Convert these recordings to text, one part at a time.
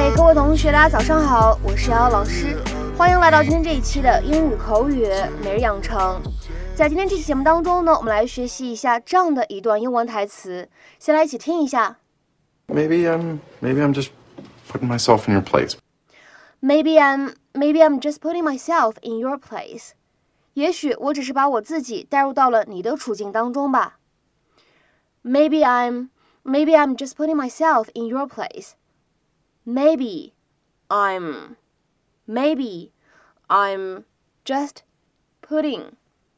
嗨，各位同学，大家早上好，我是瑶瑶老师，欢迎来到今天这一期的英语口语每日养成。在今天这期节目当中呢，我们来学习一下这样的一段英文台词，先来一起听一下。Maybe I'm maybe I'm just putting myself in your place. Maybe I'm maybe I'm just putting myself in your place. 也许我只是把我自己带入到了你的处境当中吧。Maybe I'm maybe I'm just putting myself in your place. Maybe I'm maybe I'm just putting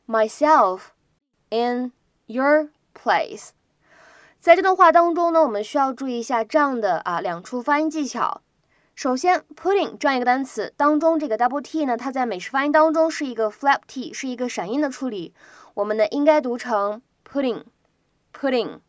myself in your place。在这段话当中呢，我们需要注意一下这样的啊两处发音技巧。首先，putting 这样一个单词当中，这个 double t 呢，它在美式发音当中是一个 flap t，是一个闪音的处理。我们呢应该读成 pudding，pudding。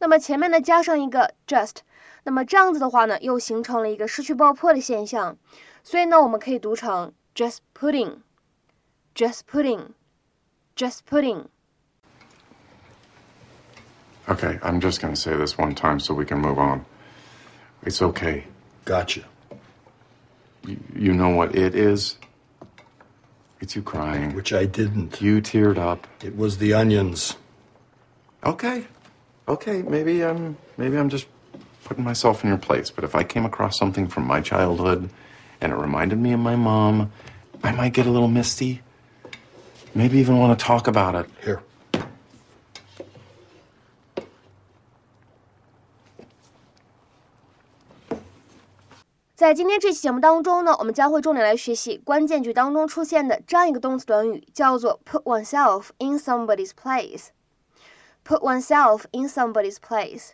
那么前面呢加上一个 just，那么这样子的话呢，又形成了一个失去爆破的现象。所以呢，我们可以读成 just pudding，just pudding，just pudding。Okay, I'm just going to say this one time so we can move on. It's okay. Gotcha. You, you know what it is? It's you crying. Which I didn't. You teared up. It was the onions. Okay. okay, maybe I'm maybe I'm just putting myself in your place, but if I came across something from my childhood and it reminded me of my mom, I might get a little misty. Maybe even want to talk about it. Here. Put oneself in somebody's place。Put oneself in somebody's place。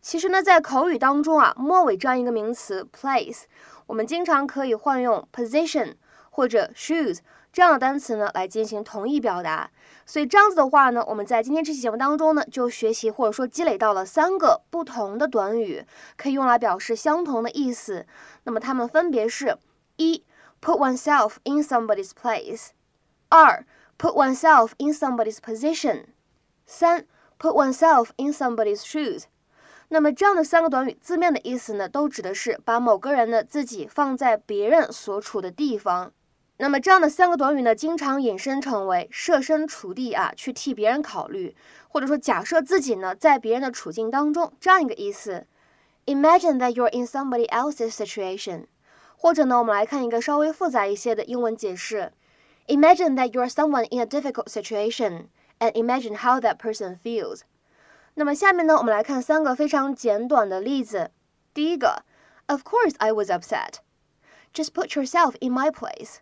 其实呢，在口语当中啊，末尾这样一个名词 place，我们经常可以换用 position 或者 shoes 这样的单词呢来进行同义表达。所以这样子的话呢，我们在今天这期节目当中呢，就学习或者说积累到了三个不同的短语，可以用来表示相同的意思。那么它们分别是：一，put oneself in somebody's place；二，put oneself in somebody's position；三，put oneself in somebody's shoes。那么这样的三个短语字面的意思呢，都指的是把某个人的自己放在别人所处的地方。那么这样的三个短语呢，经常引申成为设身处地啊，去替别人考虑，或者说假设自己呢在别人的处境当中这样一个意思。Imagine that you're in somebody else's situation。或者呢，我们来看一个稍微复杂一些的英文解释：Imagine that you're someone in a difficult situation and imagine how that person feels。那么下面呢，我们来看三个非常简短的例子。第一个，Of course I was upset。Just put yourself in my place。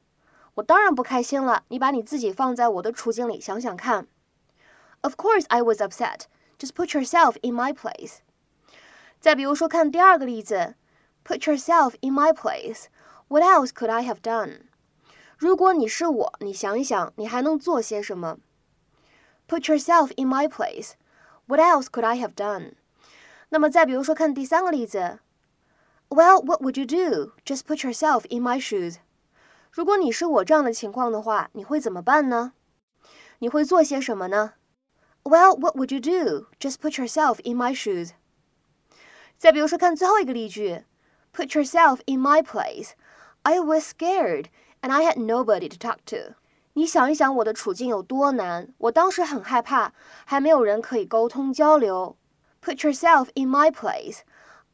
我当然不开心了，你把你自己放在我的处境里想想看。Of course I was upset. Just put yourself in my place. 再比如说，看第二个例子，Put yourself in my place. What else could I have done? 如果你是我，你想一想，你还能做些什么 ？Put yourself in my place. What else could I have done? 那么再比如说，看第三个例子，Well, what would you do? Just put yourself in my shoes. 如果你是我这样的情况的话，你会怎么办呢？你会做些什么呢？Well, what would you do? Just put yourself in my shoes. 再比如说，看最后一个例句，Put yourself in my place. I was scared and I had nobody to talk to. 你想一想我的处境有多难，我当时很害怕，还没有人可以沟通交流。Put yourself in my place.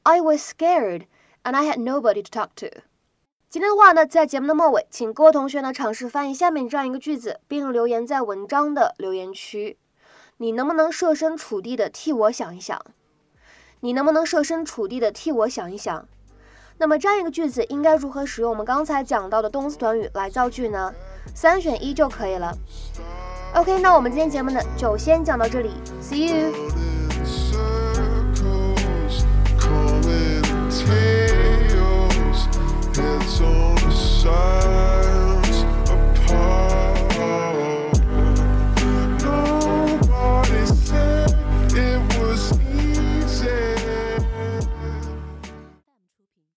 I was scared and I had nobody to talk to. 今天的话呢，在节目的末尾，请各位同学呢尝试翻译下面这样一个句子，并留言在文章的留言区。你能不能设身处地的替我想一想？你能不能设身处地的替我想一想？那么这样一个句子应该如何使用我们刚才讲到的动词短语来造句呢？三选一就可以了。OK，那我们今天节目呢就先讲到这里，See you。